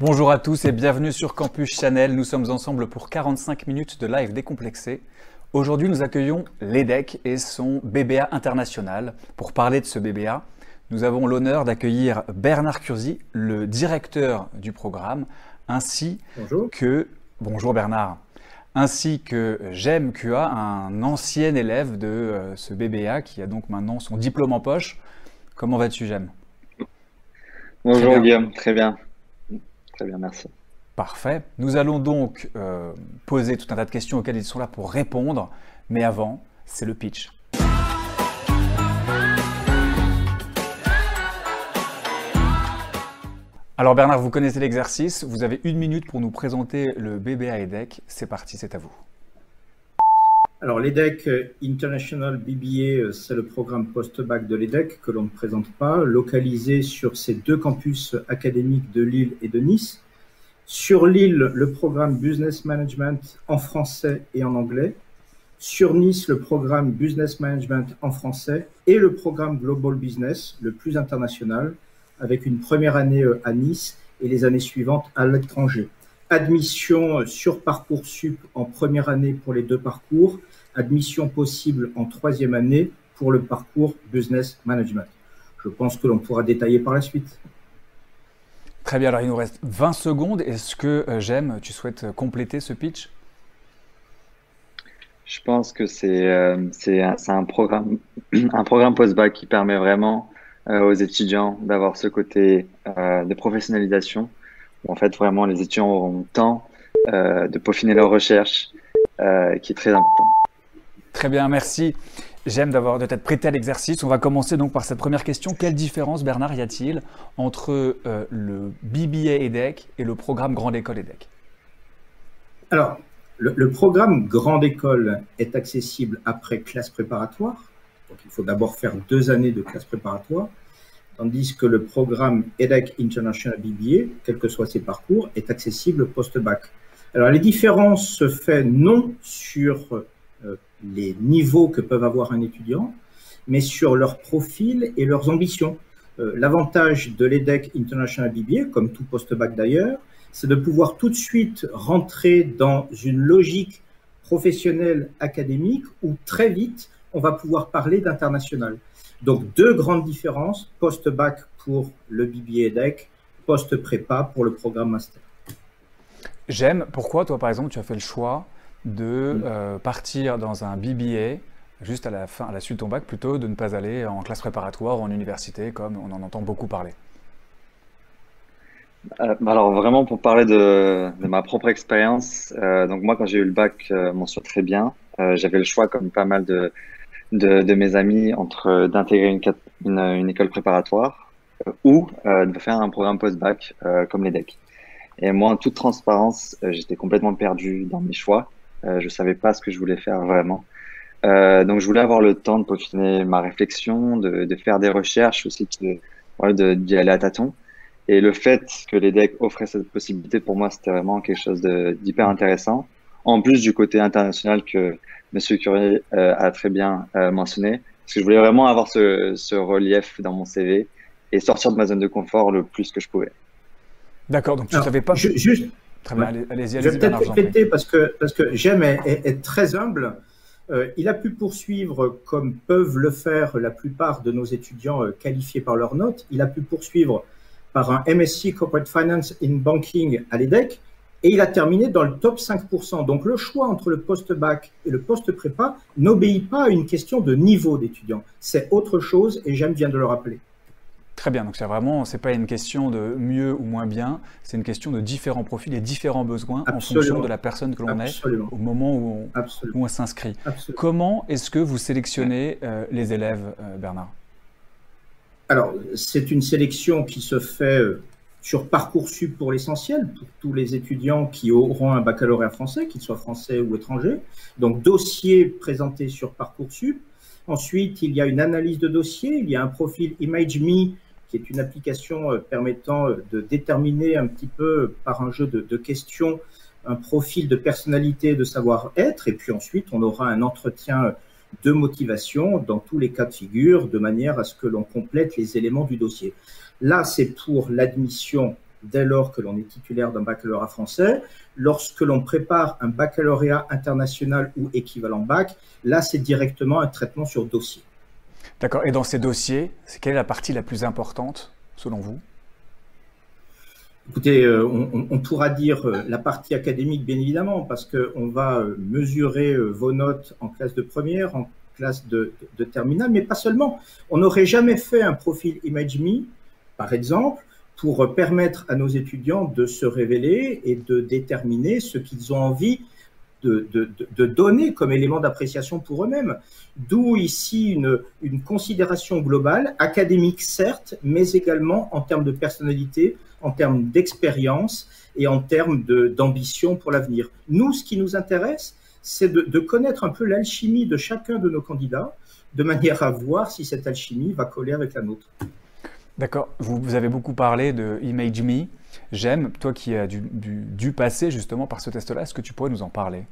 Bonjour à tous et bienvenue sur Campus Chanel. Nous sommes ensemble pour 45 minutes de live décomplexé. Aujourd'hui, nous accueillons l'EDEC et son BBA international. Pour parler de ce BBA, nous avons l'honneur d'accueillir Bernard Curzi, le directeur du programme, ainsi que bonjour Bernard, ainsi que Jem QA, un ancien élève de euh, ce BBA qui a donc maintenant son diplôme en poche. Comment vas-tu, Jem? Bonjour Guillaume, très bien. Très bien, merci. Parfait. Nous allons donc euh, poser tout un tas de questions auxquelles ils sont là pour répondre. Mais avant, c'est le pitch. Alors Bernard, vous connaissez l'exercice. Vous avez une minute pour nous présenter le BBA EDEC. C'est parti, c'est à vous. Alors l'EDEC International BBA, euh, c'est le programme post-bac de l'EDEC que l'on ne présente pas, localisé sur ces deux campus académiques de Lille et de Nice. Sur Lille, le programme Business Management en français et en anglais. Sur Nice, le programme Business Management en français et le programme Global Business, le plus international, avec une première année euh, à Nice et les années suivantes à l'étranger. Admission sur Parcoursup en première année pour les deux parcours admission possible en troisième année pour le parcours Business Management. Je pense que l'on pourra détailler par la suite. Très bien, alors il nous reste 20 secondes. Est-ce que euh, j'aime, tu souhaites compléter ce pitch? Je pense que c'est euh, un, un, programme, un programme post-bac qui permet vraiment euh, aux étudiants d'avoir ce côté de professionnalisation où en fait vraiment les étudiants auront le temps de peaufiner leurs recherches qui est très important. Très bien, merci. J'aime d'avoir de t'être prêté à l'exercice. On va commencer donc par cette première question. Quelle différence, Bernard, y a-t-il entre euh, le BBA EDEC et le programme Grande École EDEC Alors, le, programme Grande École est accessible après classe préparatoire. Donc, il faut d'abord faire deux années de classe préparatoire. Tandis que le programme EDEC International BBA, quel que soit ses parcours, est accessible post-bac. Alors, les différences se font non sur les niveaux que peuvent avoir un étudiant, mais sur leur profil et leurs ambitions. Euh, l'avantage de l'EDEC International BBA, comme tout post-bac d'ailleurs, c'est de pouvoir tout de suite rentrer dans une logique professionnelle académique où très vite on va pouvoir parler d'international. Donc deux grandes différences, post-bac pour le BBA EDEC, post-prépa pour le programme master. J'aime. Pourquoi toi par exemple tu as fait le choix de euh, partir dans un BBA juste à la fin, à la suite de ton bac, plutôt de ne pas aller en classe préparatoire ou en université, comme on en entend beaucoup parler euh, Alors vraiment, pour parler de, ma propre expérience, euh, donc moi quand j'ai eu le bac, m'en souviens très bien. J'avais le choix, comme pas mal de, de, mes amis, entre d'intégrer une, une, école préparatoire ou de faire un programme post-bac comme l'EDEC. Et moi, en toute transparence, j'étais complètement perdu dans mes choix. Euh, je savais pas ce que je voulais faire vraiment. Euh, donc je voulais avoir le temps de peaufiner ma réflexion, de, de faire des recherches aussi, de, voilà, d'y aller à tâtons. Et le fait que les decks offraient cette possibilité, pour moi, c'était vraiment quelque chose d'hyper intéressant. En plus du côté international que Monsieur Curie euh, a très bien euh, mentionné, parce que je voulais vraiment avoir ce, ce, relief dans mon CV et sortir de ma zone de confort le plus que je pouvais. D'accord, donc tu ne savais pas. Juste, Très bien, allez-y, allez Je vais peut-être répéter parce que, parce que J'aime est, très humble. Euh, il a pu poursuivre, comme peuvent le faire la plupart de nos étudiants euh, qualifiés par leurs notes, il a pu poursuivre par un MSc Corporate Finance in Banking à l'EDEC et il a terminé dans le top 5%. Donc le choix entre le post-bac et le post-prépa n'obéit pas à une question de niveau d'étudiant. C'est autre chose et j'aime bien de le rappeler. Très bien, donc c'est vraiment, c'est pas une question de mieux ou moins bien, c'est une question de différents profils et différents besoins en fonction de la personne que l'on est au moment où on, s'inscrit. Comment est-ce que vous sélectionnez euh, les élèves, euh, Bernard? Alors, c'est une sélection qui se fait euh, sur Parcoursup pour l'essentiel, pour tous les étudiants qui auront un baccalauréat français, qu'ils soient français ou étrangers. Donc, dossier présenté sur Parcoursup. Ensuite, il y a une analyse de dossier, il y a un profil ImageMe qui est une application euh, permettant euh, de déterminer un petit peu euh, par un jeu de, questions un profil de personnalité, de savoir-être, et puis ensuite on aura un entretien de motivation dans tous les cas de figure, de manière à ce que l'on complète les éléments du dossier. Là, c'est pour l'admission dès lors que l'on est titulaire d'un baccalauréat français. Lorsque l'on prépare un baccalauréat international ou équivalent bac, là, c'est directement un traitement sur dossier. D'accord. Et dans ces dossiers, quelle est la partie la plus importante, selon vous? Écoutez, euh, on, pourra dire euh, la partie académique, bien évidemment, parce qu'on va euh, mesurer vos notes en classe de première, en classe de, de terminale, mais pas seulement. On n'aurait jamais fait un profil ImageMe, par exemple, pour permettre à nos étudiants de se révéler et de déterminer ce qu'ils ont envie de, de, donner comme élément d'appréciation pour eux-mêmes. D'où ici une, une considération globale, académique certes, mais également en termes de personnalité, en termes d'expérience et en termes d'ambition pour l'avenir. Nous, ce qui nous intéresse, c'est de, connaître un peu l'alchimie de chacun de nos candidats, de manière à voir si cette alchimie va coller avec la nôtre. D'accord. Vous, avez beaucoup parlé de Image Me. J'aime, toi qui as dû, passer justement par ce test-là, est-ce que tu pourrais nous en parler?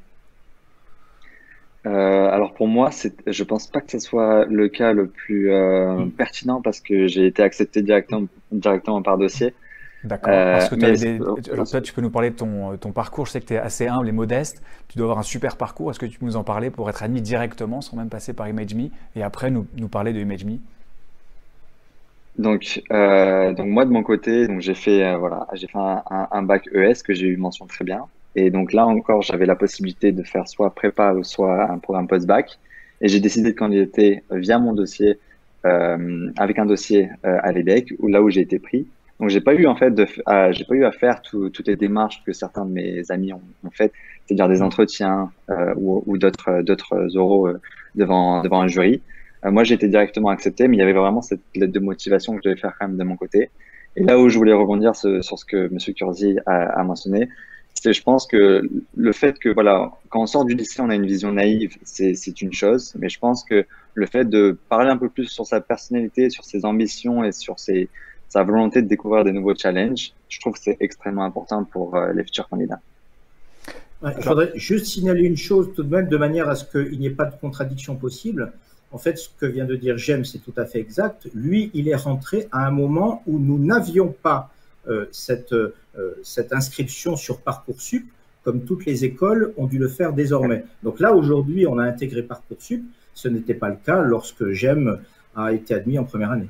Euh, alors pour moi, je pense pas que ce soit le cas le plus euh, hmm. pertinent parce que j'ai été accepté directement, directement par dossier. D'accord. Parce que euh, tu peux nous parler de ton, ton parcours. Je sais que tu es assez humble et modeste. Tu dois avoir un super parcours. Est-ce que tu peux nous en parler pour être admis directement sans même passer par ImageMe et après nous, nous parler de ImageMe donc, euh, donc moi de mon côté, donc j'ai fait euh, voilà, j'ai fait un, un, bac ES que j'ai eu mention très bien. Et donc là encore, j'avais la possibilité de faire soit prépa ou soit un programme post-bac. Et j'ai décidé de candidater via mon dossier, euh, avec un dossier euh, à l'EDEC, là où j'ai été pris. Donc j'ai pas eu en fait de, j'ai pas eu à faire toutes les démarches que certains de mes amis ont, ont faites, c'est-à-dire des entretiens euh, ou, ou d'autres d'autres oraux devant devant un jury. Euh, moi, j'ai été directement accepté, mais il y avait vraiment cette lettre de motivation que je devais faire quand même de mon côté. Et là où je voulais rebondir sur ce que M. Curzi a, mentionné, c'est je pense que le fait que voilà, quand on sort du lycée, on a une vision naïve, c'est une chose, mais je pense que le fait de parler un peu plus sur sa personnalité, sur ses ambitions et sur sa volonté de découvrir des nouveaux challenges, je trouve que c'est extrêmement important pour euh, les futurs candidats. Ouais, je voudrais juste signaler une chose tout de même, de manière à ce qu'il n'y ait pas de contradiction possible. En fait, ce que vient de dire Jem, c'est tout à fait exact. Lui, il est rentré à un moment où nous n'avions pas euh, cette, euh, cette inscription sur Parcoursup, comme toutes les écoles ont dû le faire désormais. Donc là, aujourd'hui, on a intégré Parcoursup. Ce n'était pas le cas lorsque Jem a été admis en première année.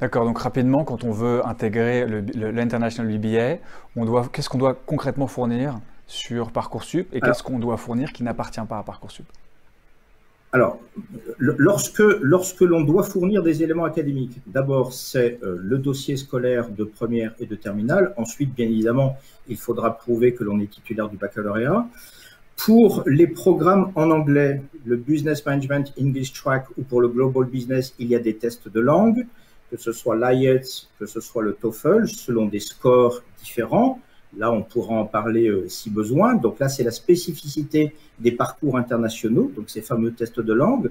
D'accord, donc rapidement, quand on veut intégrer l'International BBA, on doit, qu'est-ce qu'on doit concrètement fournir sur Parcoursup et qu'est-ce qu'on doit fournir qui n'appartient pas à Parcoursup? Alors, lorsque, lorsque l'on doit fournir des éléments académiques, d'abord c'est euh, le dossier scolaire de première et de terminale. Ensuite, bien évidemment, il faudra prouver que l'on est titulaire du baccalauréat. Pour les programmes en anglais, le Business Management English Track ou pour le Global Business, il y a des tests de langue, que ce soit l'IELTS, que ce soit le TOEFL, selon des scores différents. Là, on pourra en parler euh, si besoin. Donc là, c'est la spécificité des parcours internationaux, donc ces fameux tests de langue.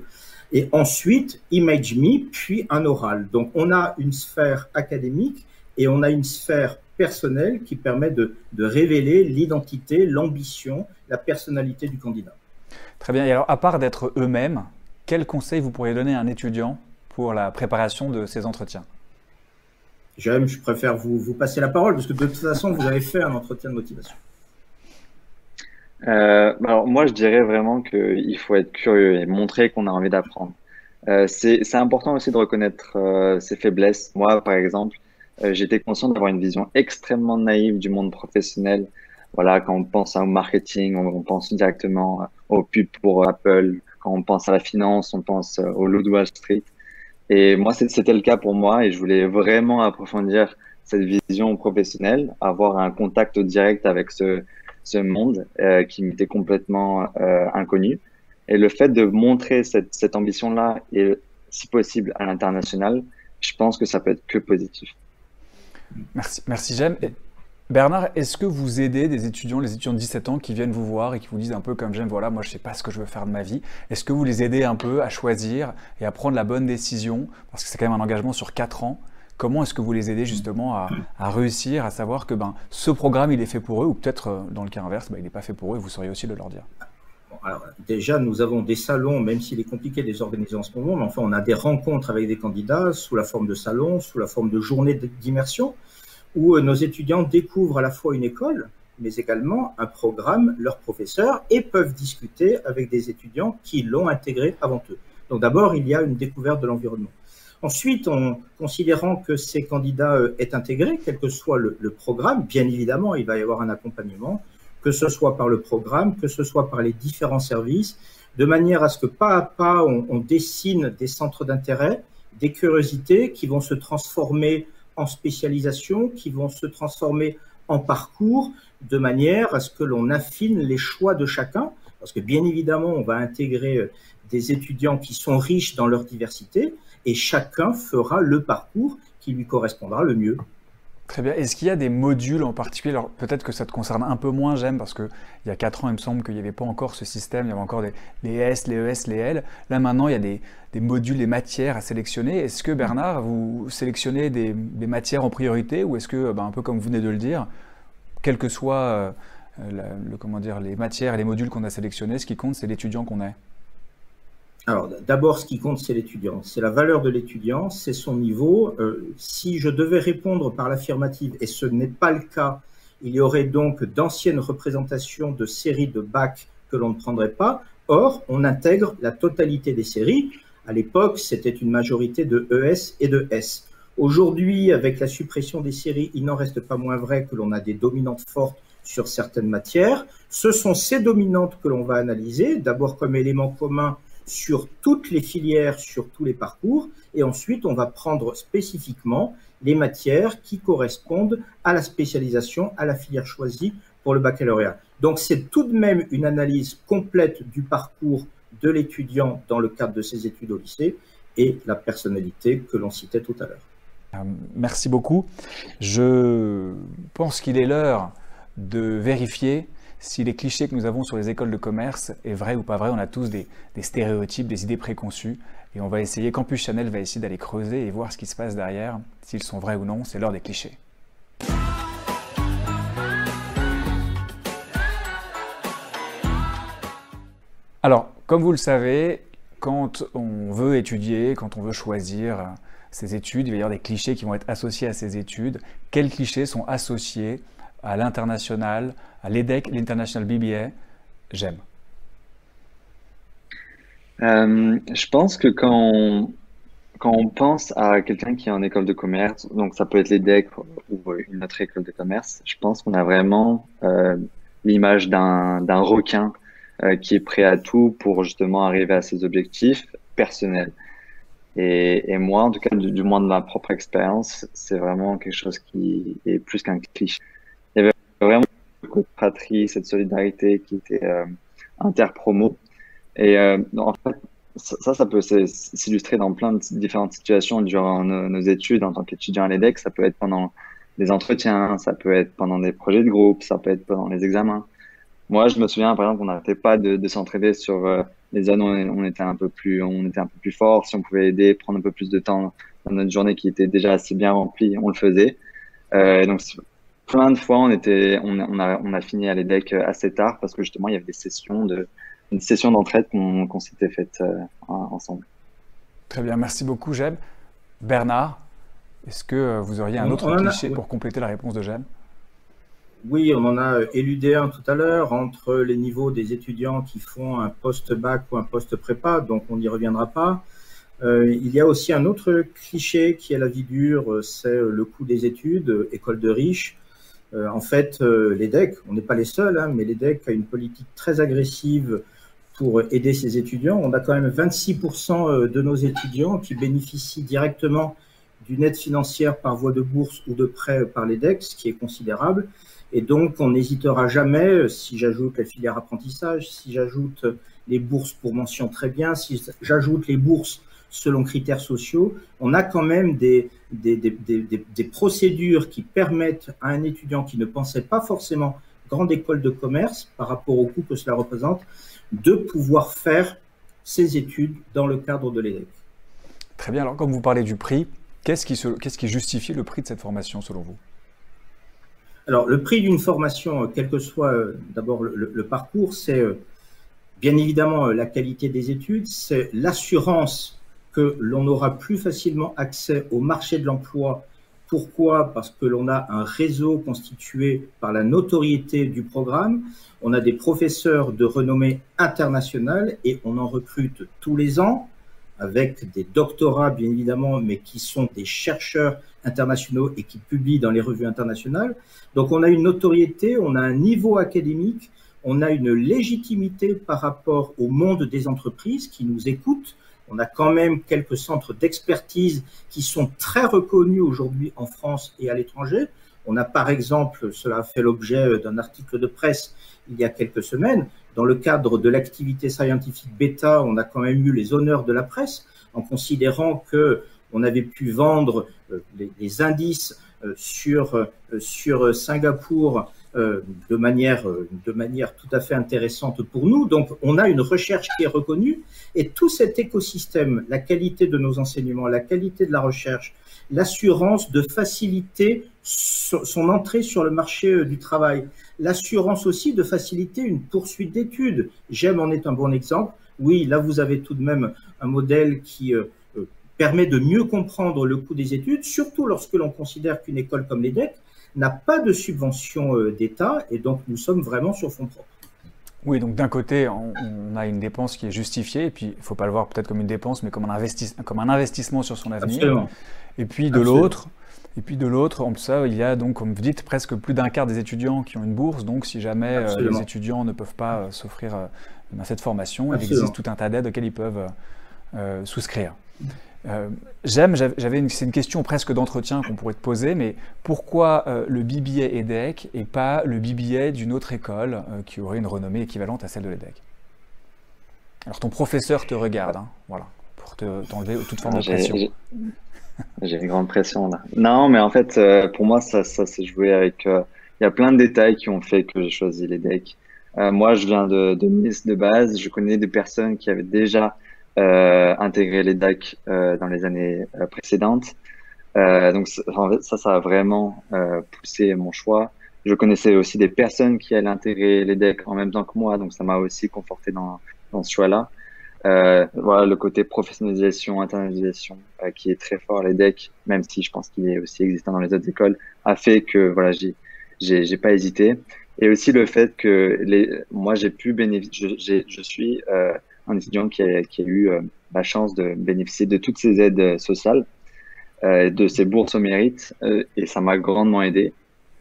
Et ensuite, Image Me, puis un oral. Donc on a une sphère académique et on a une sphère personnelle qui permet de, de révéler l'identité, l'ambition, la personnalité du candidat. Très bien. Et alors, à part d'être eux-mêmes, quels conseils vous pourriez donner à un étudiant pour la préparation de ces entretiens? J'aime, je préfère vous, passer la parole parce que de toute façon, vous avez fait un entretien de motivation. Euh, alors moi, je dirais vraiment qu'il faut être curieux et montrer qu'on a envie d'apprendre. Euh, c'est important aussi de reconnaître euh, ses faiblesses. Moi, par exemple, j'étais conscient d'avoir une vision extrêmement naïve du monde professionnel. Voilà, quand on pense au marketing, on, pense directement au pub pour Apple. Quand on pense à la finance, on pense au loup Wall Street. Et moi, c'était le cas pour moi et je voulais vraiment approfondir cette vision professionnelle, avoir un contact direct avec ce, monde euh, qui m'était complètement euh, inconnu. Et le fait de montrer cette, cette ambition-là et si possible à l'international, je pense que ça peut être que positif. Merci, merci Jem. Bernard, est-ce que vous aidez des étudiants, les étudiants de 17 ans qui viennent vous voir et qui vous disent un peu comme j'aime, voilà, moi je sais pas ce que je veux faire de ma vie. Est-ce que vous les aidez un peu à choisir et à prendre la bonne décision? Parce que c'est quand même un engagement sur 4 ans. Comment est-ce que vous les aidez justement à, réussir, à savoir que ben, ce programme il est fait pour eux ou peut-être euh, dans le cas inverse, ben, il n'est pas fait pour eux et vous sauriez aussi de leur dire? Alors, déjà, nous avons des salons, même s'il est compliqué de les organiser en ce moment, mais enfin, on a des rencontres avec des candidats sous la forme de salons, sous la forme de journées d'immersion où nos étudiants découvrent à la fois une école, mais également un programme, leurs professeurs, et peuvent discuter avec des étudiants qui l'ont intégré avant eux. Donc d'abord, il y a une découverte de l'environnement. Ensuite, en considérant que ces candidats euh, est intégrés, quel que soit le, programme, bien évidemment, il va y avoir un accompagnement, que ce soit par le programme, que ce soit par les différents services, de manière à ce que pas à pas, on dessine des centres d'intérêt, des curiosités qui vont se transformer en spécialisation, qui vont se transformer en parcours, de manière à ce que l'on affine les choix de chacun, parce que bien évidemment, on va intégrer euh, des étudiants qui sont riches dans leur diversité, et chacun fera le parcours qui lui correspondra le mieux. Très bien. Est-ce qu'il y a des modules en particulier? Peut-être que ça te concerne un peu moins, j'aime, parce qu'il y a 4 ans, il me semble qu'il n'y avait pas encore ce système, il y avait encore les S, les ES, les L. Là maintenant, il y a des, modules, des matières à sélectionner. Est-ce que Bernard, vous sélectionnez des, matières en priorité ou est-ce que, ben, un peu comme vous venez de le dire, quel que soit euh, les matières et les modules qu'on a sélectionnés, ce qui compte, c'est l'étudiant qu'on est? Alors, d'abord, ce qui compte, c'est l'étudiant. C'est la valeur de l'étudiant, c'est son niveau. Euh, si je devais répondre par l'affirmative, et ce n'est pas le cas, il y aurait donc d'anciennes représentations de séries de bac que l'on ne prendrait pas. Or, on intègre la totalité des séries. À l'époque, c'était une majorité de ES et de S. Aujourd'hui, avec la suppression des séries, il n'en reste pas moins vrai que l'on a des dominantes fortes sur certaines matières. Ce sont ces dominantes que l'on va analyser, d'abord comme élément commun sur toutes les filières, sur tous les parcours, et ensuite on va prendre spécifiquement les matières qui correspondent à la spécialisation, à la filière choisie pour le baccalauréat. Donc c'est tout de même une analyse complète du parcours de l'étudiant dans le cadre de ses études au lycée et la personnalité que l'on citait tout à l'heure. Euh, merci beaucoup. Je pense qu'il est l'heure de vérifier si les clichés que nous avons sur les écoles de commerce est vrai ou pas vrai. On a tous des, stéréotypes, des idées préconçues. Et on va essayer, Campus Chanel va essayer d'aller creuser et voir ce qui se passe derrière, s'ils sont vrais ou non. C'est l'heure des clichés. Alors, comme vous le savez, quand on veut étudier, quand on veut choisir ses études, il va y avoir des clichés qui vont être associés à ces études. Quels clichés sont associés à l'international, à l'EDEC, l'International BBA J'aime. Euh, je pense que quand on, quand on pense à quelqu'un qui est en école de commerce, donc ça peut être l'EDEC ou une autre école de commerce, je pense qu'on a vraiment euh, l'image d'un requin euh, qui est prêt à tout pour justement arriver à ses objectifs personnels. Et, et moi, en tout cas, du, du moins de ma propre expérience, c'est vraiment quelque chose qui est plus qu'un cliché vraiment cette fratrie, cette solidarité qui était euh, interpromo. Et euh, en fait, ça, ça peut s'illustrer dans plein de différentes situations durant nos, études en tant qu'étudiant à l'EDEC. Ça peut être pendant des entretiens, ça peut être pendant des projets de groupe, ça peut être pendant les examens. Moi, je me souviens, par exemple, on n'arrêtait pas de, de s'entraider sur euh, les zones où on était un peu plus, on était un peu plus fort. Si on pouvait aider, prendre un peu plus de temps dans notre journée qui était déjà assez bien remplie, on le faisait. Euh, donc, plein de fois, on, était, on, a, on a fini à l'EDEC euh, assez tard parce que justement, il y avait des sessions de, une session d'entraide qu'on s'était faite euh, ensemble. Très bien, merci beaucoup, Jeb. Bernard, est-ce que euh, vous auriez un autre cliché pour compléter la réponse de Jeb? Oui, on en a éludé un tout à l'heure entre les niveaux des étudiants qui font un post-bac ou un post-prépa, donc on n'y reviendra pas. il y a aussi un autre cliché qui est la vie dure, c'est le coût des études, école de riches. Euh, en fait, euh, l'EDEC, on n'est pas les seuls, hein, mais l'EDEC a une politique très agressive pour aider ses étudiants. On a quand même 26% euh, de nos étudiants qui bénéficient directement d'une aide financière par voie de bourse ou de prêt par l'EDEC, ce qui est considérable. Et donc, on n'hésitera jamais, si j'ajoute la filière apprentissage, si j'ajoute les bourses pour mention très bien, si j'ajoute les bourses selon critères sociaux, on a quand même des, des, des, des, procédures qui permettent à un étudiant qui ne pensait pas forcément grande école de commerce par rapport au coût que cela représente, de pouvoir faire ses études dans le cadre de l'EDEC. Très bien, alors comme vous parlez du prix, qu'est-ce qui, qu'est-ce qui justifie le prix de cette formation selon vous? Alors le prix d'une formation, quel que soit euh, d'abord le, le, parcours, c'est euh, bien évidemment euh, la qualité des études, c'est l'assurance que l'on aura plus facilement accès au marché de l'emploi Pourquoi? Parce que l'on a un réseau constitué par la notoriété du programme. On a des professeurs de renommée internationale et on en recrute tous les ans avec des doctorats bien évidemment, mais qui sont des chercheurs internationaux et qui publient dans les revues internationales. Donc on a une notoriété, on a un niveau académique, on a une légitimité par rapport au monde des entreprises qui nous écoutent on a quand même quelques centres d'expertise qui sont très reconnus aujourd'hui en France et à l'étranger. On a par exemple, cela a fait l'objet d'un article de presse il y a quelques semaines, dans le cadre de l'activité scientifique bêta, on a quand même eu les honneurs de la presse en considérant que on avait pu vendre euh, les, indices euh, sur, euh, sur Singapour euh, de manière, euh, de manière tout à fait intéressante pour nous. Donc, on a une recherche qui est reconnue et tout cet écosystème, la qualité de nos enseignements, la qualité de la recherche, l'assurance de faciliter son entrée sur le marché euh, du travail, l'assurance aussi de faciliter une poursuite d'études. J'aime en est un bon exemple. Oui, là, vous avez tout de même un modèle qui permet de mieux comprendre le coût des études, surtout lorsque l'on considère qu'une école comme l'EDEC n'a pas de subvention euh, d'État et donc nous sommes vraiment sur fonds propres. Oui, donc d'un côté, on, a une dépense qui est justifiée, et puis il ne faut pas le voir peut-être comme une dépense, mais comme un, comme un investissement sur son avenir. Et puis de l'autre, et puis de l'autre, en ça, il y a donc, comme vous dites, presque plus d'un quart des étudiants qui ont une bourse. Donc, si jamais euh, les étudiants ne peuvent pas euh, s'offrir cette formation, il existe tout un tas d'aides auxquelles ils peuvent souscrire. Euh, j'aime, j'avais une, c'est une question presque d'entretien qu'on pourrait te poser, mais pourquoi euh, le BBA EDEC et pas le BBA d'une autre école euh, qui aurait une renommée équivalente à celle de l'EDEC Alors ton professeur te regarde, hein, voilà, pour te, t'enlever toute forme de pression. J'ai, une grande pression là. Non, mais en fait, pour moi, ça, ça s'est joué avec. Il y a plein de détails qui ont fait que j'ai choisi l'EDEC. moi, je viens de, de Nice de base. Je connais des personnes qui avaient déjà euh, intégrer les DAC euh, dans les années euh, précédentes. donc ça, ça a vraiment poussé mon choix. Je connaissais aussi des personnes qui allaient intégrer les DEC en même temps que moi, donc ça m'a aussi conforté dans, dans ce choix-là. Euh, voilà le côté professionnalisation, internalisation qui est très fort les DEC, même si je pense qu'il est aussi existant dans les autres écoles, a fait que voilà j'ai j'ai pas hésité. Et aussi le fait que les, moi j'ai pu bénéficier, je, je suis euh, un étudiant qui a, eu euh, la chance de bénéficier de toutes ces aides sociales, euh, de ces bourses au mérite, euh, et ça m'a grandement aidé.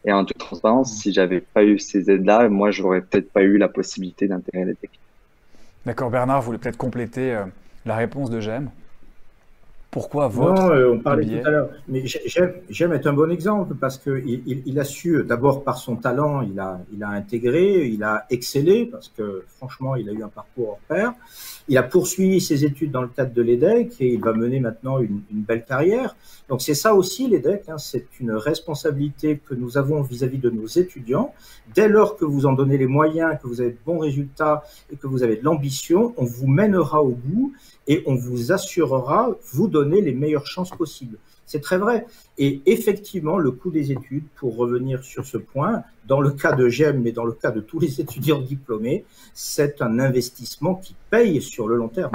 Et en toute transparence, si j'avais pas eu ces aides-là, moi, j'aurais peut-être pas eu la possibilité d'intégrer les techniques. D'accord, Bernard, vous voulez peut-être compléter la réponse de J'aime pourquoi votre Non, euh, on parlait tout à l'heure. Mais j'aime être un bon exemple parce qu'il il, il, a su, d'abord par son talent, il a, il a intégré, il a excellé parce que franchement, il a eu un parcours hors pair. Il a poursuivi ses études dans le cadre de l'EDEC et il va mener maintenant une, une belle carrière. Donc c'est ça aussi l'EDEC, hein, c'est une responsabilité que nous avons vis-à-vis -vis de nos étudiants. Dès lors que vous en donnez les moyens, que vous avez de bons résultats et que vous avez de l'ambition, on vous mènera au bout et on vous assurera vous donner les meilleures chances possibles. C'est très vrai. Et effectivement, le coût des études, pour revenir sur ce point, dans le cas de GEM, mais dans le cas de tous les étudiants diplômés, c'est un investissement qui paye sur le long terme.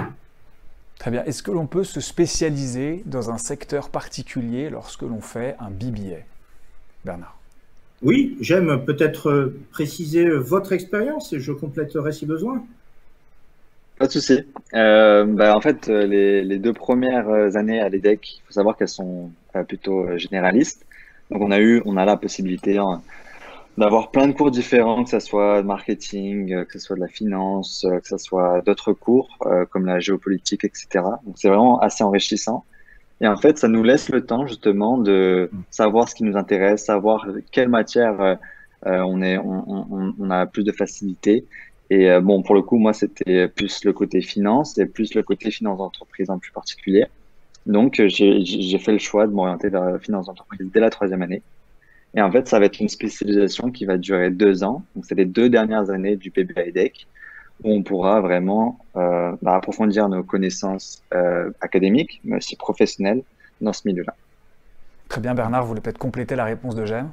Très bien. Est-ce que l'on peut se spécialiser dans un secteur particulier lorsque l'on fait un BBA Bernard Oui, j'aime peut-être préciser votre expérience et je compléterai si besoin. Pas de souci. Euh, bah, en fait, euh, les, deux premières euh, années à l'EDEC, il faut savoir qu'elles sont plutôt généralistes. Donc, on a eu, on a la possibilité hein, d'avoir plein de cours différents, que ce soit marketing, que ce soit de la finance, que ce soit d'autres cours comme la géopolitique, etc. Donc, c'est vraiment assez enrichissant. Et en fait, ça nous laisse le temps justement de savoir ce qui nous intéresse, savoir quelle matière on, est, on, a plus de facilité et euh, bon, pour le coup, moi, c'était plus le côté finance et plus le côté finance d'entreprise en plus particulier. Donc, euh, j'ai fait le choix de m'orienter vers la finance d'entreprise dès la troisième année. Et en fait, ça va être une spécialisation qui va durer deux ans. Donc, c'est les deux dernières années du PBA EDEC où on pourra vraiment euh, bah, approfondir nos connaissances euh, académiques, mais aussi professionnelles dans ce milieu-là. Très bien, Bernard, vous voulez peut-être compléter la réponse de Gem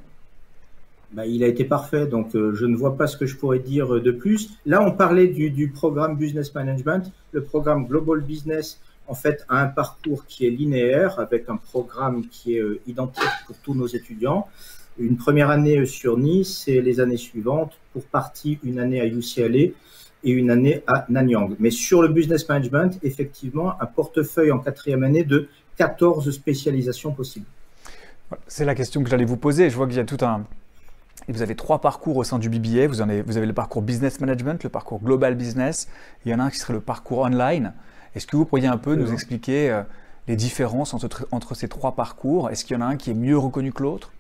bah, il a été parfait, donc euh, je ne vois pas ce que je pourrais dire de plus. Là, on parlait du, du, programme Business Management, le programme Global Business en fait à un parcours qui est linéaire avec un programme qui est identique pour tous nos étudiants. Une première année sur Nice et les années suivantes, pour partie une année à UCLA et une année à Nanyang. Mais sur le business management, effectivement, un portefeuille en quatrième année de 14 spécialisations possibles. C'est la question que j'allais vous poser. Je vois qu'il y a tout un, vous avez trois parcours au sein du BBA. Vous, avez, vous avez le parcours business management, le parcours global business. Il y en a un qui serait le parcours online. Est-ce que vous pourriez un peu nous expliquer euh, les différences entre, entre ces trois parcours? Est-ce qu'il y en a un qui est mieux reconnu que l'autre?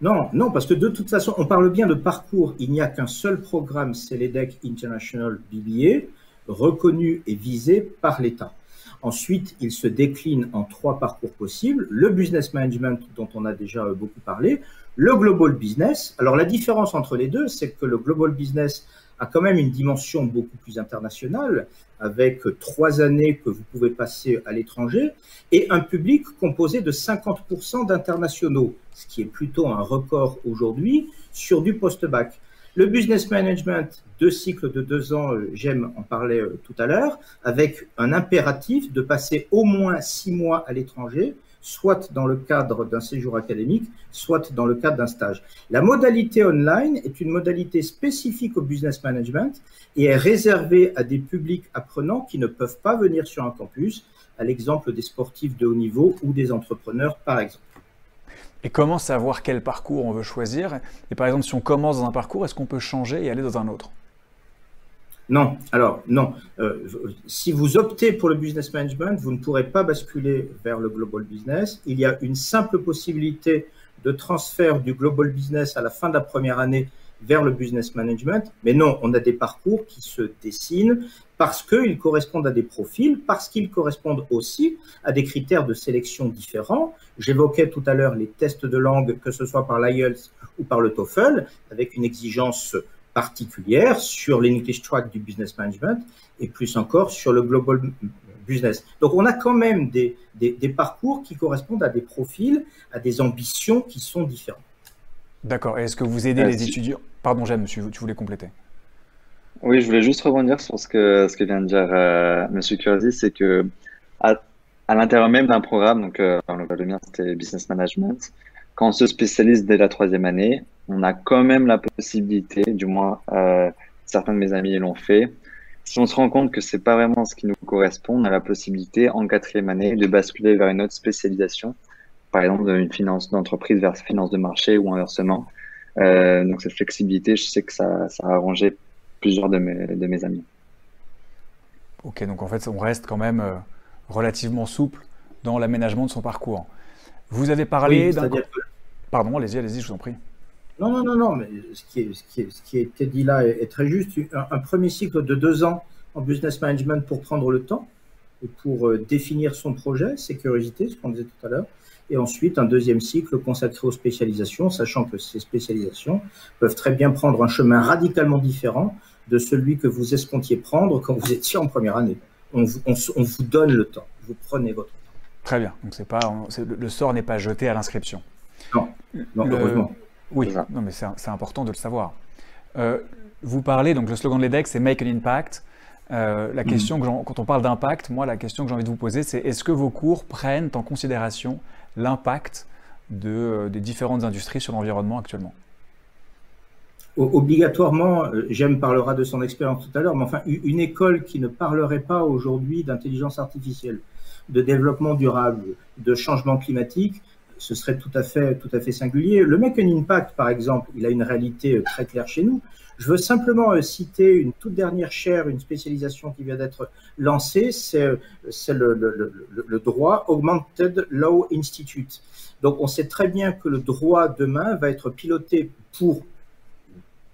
Non, non, parce que de toute façon, on parle bien de parcours. Il n'y a qu'un seul programme, c'est l'EDEC International BBA, reconnu et visé par l'État. Ensuite, il se décline en trois parcours possibles. Le business management, dont on a déjà beaucoup parlé, le global business. Alors, la différence entre les deux, c'est que le global business a quand même une dimension beaucoup plus internationale, avec trois années que vous pouvez passer à l'étranger, et un public composé de 50% d'internationaux, ce qui est plutôt un record aujourd'hui sur du post-bac. Le business management, deux cycles de deux ans, euh, j'aime en parler euh, tout à l'heure, avec un impératif de passer au moins six mois à l'étranger, soit dans le cadre d'un séjour académique, soit dans le cadre d'un stage. La modalité online est une modalité spécifique au business management et est réservée à des publics apprenants qui ne peuvent pas venir sur un campus, à l'exemple des sportifs de haut niveau ou des entrepreneurs, par exemple. Et comment savoir quel parcours on veut choisir? Et par exemple, si on commence dans un parcours, est-ce qu'on peut changer et aller dans un autre? Non, alors non. Euh, si vous optez pour le business management, vous ne pourrez pas basculer vers le global business. Il y a une simple possibilité de transfert du global business à la fin de la première année vers le business management. Mais non, on a des parcours qui se dessinent parce qu'ils correspondent à des profils, parce qu'ils correspondent aussi à des critères de sélection différents. J'évoquais tout à l'heure les tests de langue, que ce soit par l'IELTS ou par le TOEFL, avec une exigence particulière sur l'English Track du business management et plus encore sur le global business. Donc on a quand même des, des, des parcours qui correspondent à des profils, à des ambitions qui sont différentes. D'accord. Et est-ce que vous aidez les étudiants? Pardon, Jeanne, monsieur, tu voulais compléter. Oui, je voulais juste rebondir sur ce que, ce que vient de dire euh, Monsieur Curzi, c'est que à, à l'intérieur même d'un programme, donc euh, le mien, c'était business management, quand on se spécialise dès la troisième année, on a quand même la possibilité, du moins euh, certains de mes amis l'ont fait, si on se rend compte que c'est pas vraiment ce qui nous correspond, on a la possibilité en quatrième année de basculer vers une autre spécialisation, par exemple d'une finance d'entreprise vers finance de marché ou inversement. Euh, donc cette flexibilité, je sais que ça, ça a arrangé plusieurs de mes, de mes amis. Ok, donc en fait, on reste quand même euh, relativement souple dans l'aménagement de son parcours. Vous avez parlé d'un... Pardon, allez-y, allez-y, je vous en prie. Non, non, non, non, mais ce qui, est, ce qui, est, ce qui a été dit là est, très juste. Un, premier cycle de deux ans en business management pour prendre le temps et pour euh, définir son projet, sécurité, ce qu'on disait tout à l'heure. Et ensuite, un deuxième cycle consacré aux spécialisations, sachant que ces spécialisations peuvent très bien prendre un chemin radicalement différent de celui que vous escomptiez prendre quand vous étiez en première année. On vous, on, on vous donne le temps, vous prenez votre temps. Très bien. Donc c'est pas, le sort n'est pas jeté à l'inscription. Non, non heureusement. Oui, non, mais c'est important de le savoir. Euh, vous parlez, donc le slogan de l'EDEC, c'est Make an Impact. Euh, la mm. question, que quand on parle d'impact, moi, la question que j'ai envie de vous poser, c'est est-ce que vos cours prennent en considération l'impact de, euh, des différentes industries sur l'environnement actuellement? Obligatoirement, J'aime parlera de son expérience tout à l'heure, mais enfin, une école qui ne parlerait pas aujourd'hui d'intelligence artificielle, de développement durable, de changement climatique, ce serait tout à fait, tout à fait singulier. Le Make an Impact, par exemple, il a une réalité euh, très claire chez nous. Je veux simplement euh, citer une toute dernière chaire, une spécialisation qui vient d'être lancée, c'est euh, le, droit Augmented Law Institute. Donc on sait très bien que le droit demain va être piloté pour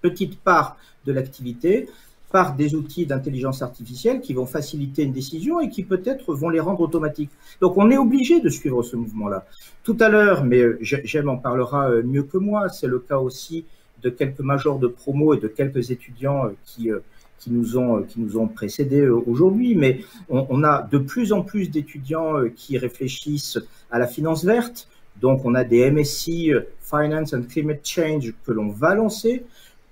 petite part de l'activité par des outils d'intelligence artificielle qui vont faciliter une décision et qui peut-être vont les rendre automatiques. Donc on est obligé de suivre ce mouvement-là. Tout à l'heure, mais euh, J'aime en parlera euh, mieux que moi, c'est le cas aussi de quelques majors de promo et de quelques étudiants euh, qui, nous, ont, précédés aujourd'hui, mais on, on a de plus en plus d'étudiants qui réfléchissent à la finance verte. Donc on a des MSc Finance and Climate Change que l'on va lancer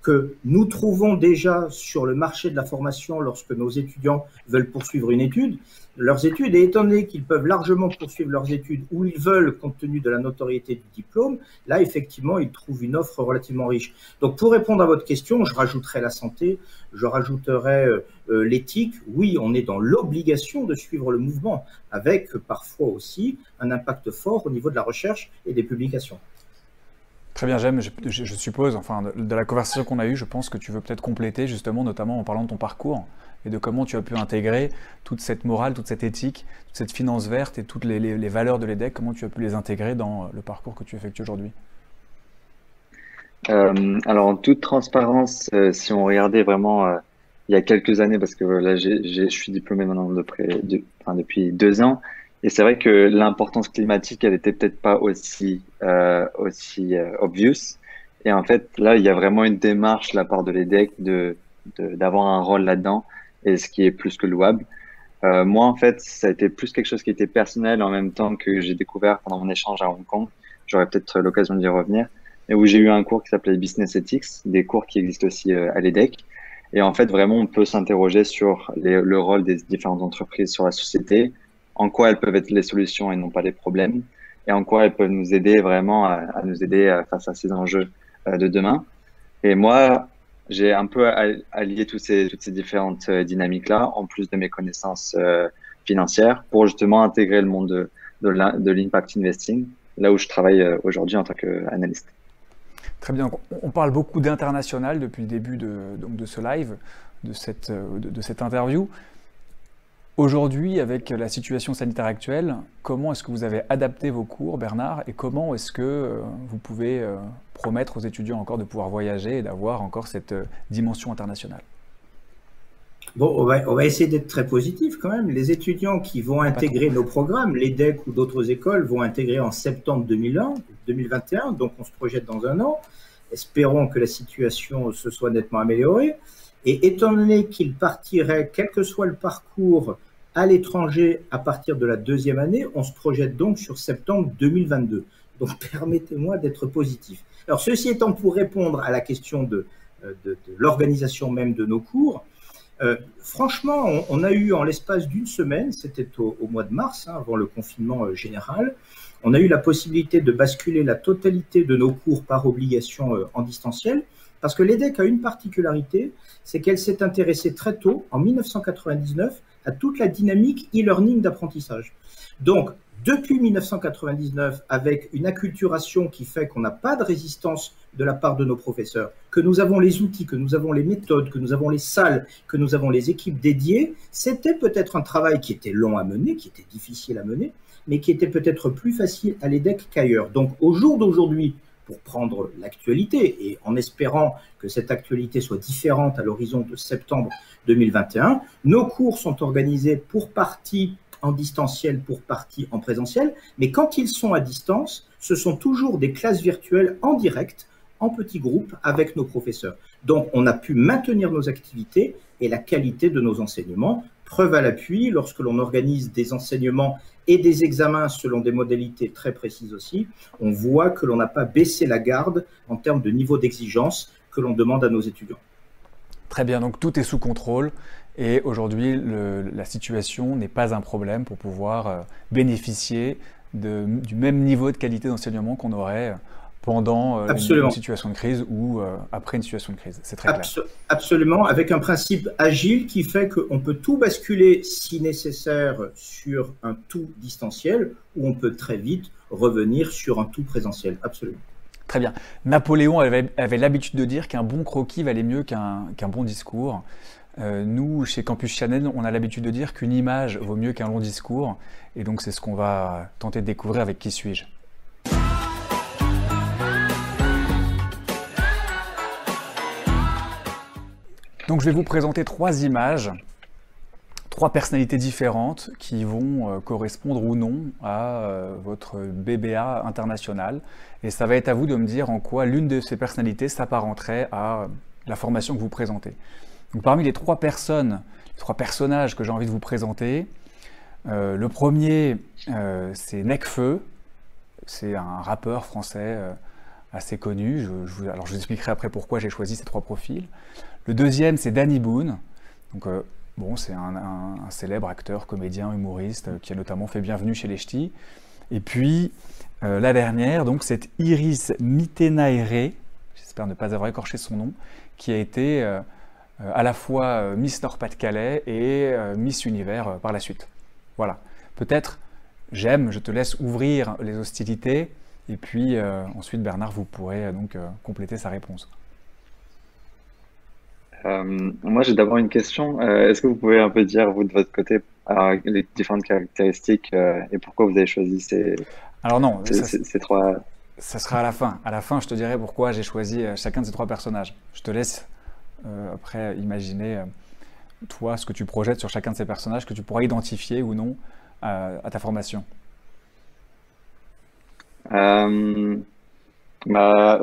que nous trouvons déjà sur le marché de la formation lorsque nos étudiants veulent poursuivre une étude, leurs études, et étant donné qu'ils peuvent largement poursuivre leurs études où ils veulent compte tenu de la notoriété du diplôme, là, effectivement, ils trouvent une offre relativement riche. Donc, pour répondre à votre question, je rajouterai la santé, je rajouterai euh, euh, l'éthique. Oui, on est dans l'obligation de suivre le mouvement, avec parfois aussi un impact fort au niveau de la recherche et des publications. Très bien, j'aime. Je, suppose, enfin, de, la conversation qu'on a eue, je pense que tu veux peut-être compléter, justement, notamment en parlant de ton parcours et de comment tu as pu intégrer toute cette morale, toute cette éthique, toute cette finance verte et toutes les, valeurs de l'EDEC, comment tu as pu les intégrer dans le parcours que tu effectues aujourd'hui? Euh, Alors, en toute transparence, euh, si on regardait vraiment euh, il y a quelques années, parce que là, je suis diplômé maintenant de près, depuis deux ans, et c'est vrai que l'importance climatique, elle était peut-être pas aussi euh, aussi euh, obvious. Et en fait, là, il y a vraiment une démarche de la part de l'EDEC de d'avoir un rôle là-dedans, et ce qui est plus que louable. Euh, moi, en fait, ça a été plus quelque chose qui était personnel en même temps que j'ai découvert pendant mon échange à Hong Kong. J'aurais peut-être l'occasion d'y revenir. Et où j'ai eu un cours qui s'appelait Business Ethics, des cours qui existent aussi à l'EDEC. Et en fait, vraiment, on peut s'interroger sur le rôle des différentes entreprises sur la société, en quoi elles peuvent être les solutions et non pas les problèmes, et en quoi elles peuvent nous aider vraiment à, nous aider euh, face à ces enjeux euh, de demain. Et moi, j'ai un peu allié toutes ces différentes euh, dynamiques-là, en plus de mes connaissances financières, pour justement intégrer le monde de, l'impact investing, là où je travaille aujourd'hui en tant qu'analyste. Très bien. On parle beaucoup d'international depuis le début de, donc de ce live, de cette, de cette interview. Aujourd'hui, avec la situation sanitaire actuelle, comment est-ce que vous avez adapté vos cours, Bernard, et comment est-ce que euh, vous pouvez euh, promettre aux étudiants encore de pouvoir voyager et d'avoir encore cette euh, dimension internationale? Bon, on va, essayer d'être très positif quand même. Les étudiants qui vont intégrer nos programmes, l'EDEC ou d'autres écoles, vont intégrer en septembre 2001, 2021, donc on se projette dans un an. Espérons que la situation se soit nettement améliorée. Et étant donné qu'ils partiraient, quel que soit le parcours, à l'étranger à partir de la deuxième année, on se projette donc sur septembre 2022. Donc permettez-moi d'être positif. Alors ceci étant pour répondre à la question de, euh, l'organisation même de nos cours, euh, franchement, on, a eu en l'espace d'une semaine, c'était au, mois de mars, hein, avant le confinement euh, général, on a eu la possibilité de basculer la totalité de nos cours par obligation en distanciel, parce que l'EDEC a une particularité, c'est qu'elle s'est intéressée très tôt, en 1999, à toute la dynamique e-learning d'apprentissage. Donc, depuis 1999, avec une acculturation qui fait qu'on n'a pas de résistance de la part de nos professeurs, que nous avons les outils, que nous avons les méthodes, que nous avons les salles, que nous avons les équipes dédiées, c'était peut-être un travail qui était long à mener, qui était difficile à mener, mais qui était peut-être plus facile à l'EDEC qu'ailleurs. Donc au jour d'aujourd'hui, pour prendre l'actualité et en espérant que cette actualité soit différente à l'horizon de septembre 2021. Nos cours sont organisés pour partie en distanciel, pour partie en présentiel, mais quand ils sont à distance, ce sont toujours des classes virtuelles en direct, en petits groupes, avec nos professeurs. Donc on a pu maintenir nos activités et la qualité de nos enseignements. Preuve à l'appui, lorsque l'on organise des enseignements et des examens selon des modalités très précises aussi, on voit que l'on n'a pas baissé la garde en termes de niveau d'exigence que l'on demande à nos étudiants. Très bien, donc tout est sous contrôle et aujourd'hui la situation n'est pas un problème pour pouvoir euh, bénéficier du même niveau de qualité d'enseignement qu'on aurait pendant euh, une, situation de crise ou euh, après une situation de crise. C'est très clair. Absolument, avec un principe agile qui fait qu'on peut tout basculer si nécessaire sur un tout distanciel ou on peut très vite revenir sur un tout présentiel. Absolument. Très bien. Napoléon avait, l'habitude de dire qu'un bon croquis valait mieux qu'un bon discours. Euh, nous, chez Campus Channel, on a l'habitude de dire qu'une image vaut mieux qu'un long discours. Et donc, c'est ce qu'on va tenter de découvrir avec Qui suis-je? Donc, je vais vous présenter trois images trois personnalités différentes qui vont euh, correspondre ou non à euh, votre BBA international. Et ça va être à vous de me dire en quoi l'une de ces personnalités s'apparenterait à la formation que vous présentez. Donc, parmi les trois personnes, les trois personnages que j'ai envie de vous présenter, euh, le premier, c'est Necfeu. C'est un rappeur français assez connu. Alors je vous expliquerai après pourquoi j'ai choisi ces trois profils. Le deuxième, c'est Danny Boone. Donc, bon, c'est un, célèbre acteur, comédien, humoriste qui a notamment fait Bienvenue chez les Ch'tis. Et puis, la dernière, donc, c'est Iris Mitenaere, j'espère ne pas avoir écorché son nom, qui a été à la fois Miss Nord-Pas-de-Calais et Miss Univers par la suite. Voilà. Peut-être j'aime, je te laisse ouvrir les hostilités, et puis euh, ensuite Bernard, vous pourrez euh, donc euh, compléter sa réponse. Moi, j'ai d'abord une question. Est-ce que vous pouvez un peu dire, vous, de votre côté, les différentes caractéristiques et pourquoi vous avez choisi ces, Alors non, ces, trois... Ça sera à la fin. À la fin, je te dirai pourquoi j'ai choisi chacun de ces trois personnages. Je te laisse après imaginer, toi, ce que tu projettes sur chacun de ces personnages, que tu pourras identifier ou non à ta formation euh, bah,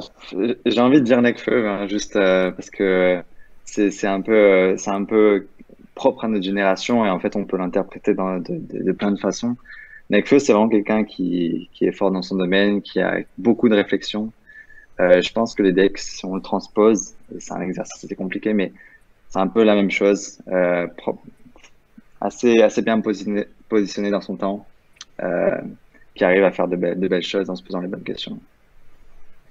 J'ai envie de dire Necfeu, hein, juste euh, parce que c'est un, peu, propre à notre génération et en fait on peut l'interpréter de, de, de, plein de façons. Necfeu, c'est vraiment quelqu'un qui, est fort dans son domaine, qui a beaucoup de réflexion. Euh, je pense que les decks, si on le transpose, c'est un exercice assez compliqué, mais c'est un peu la même chose. Euh, assez, bien positionné, dans son temps. Euh, qui arrive à faire de, belles choses en se posant les bonnes questions.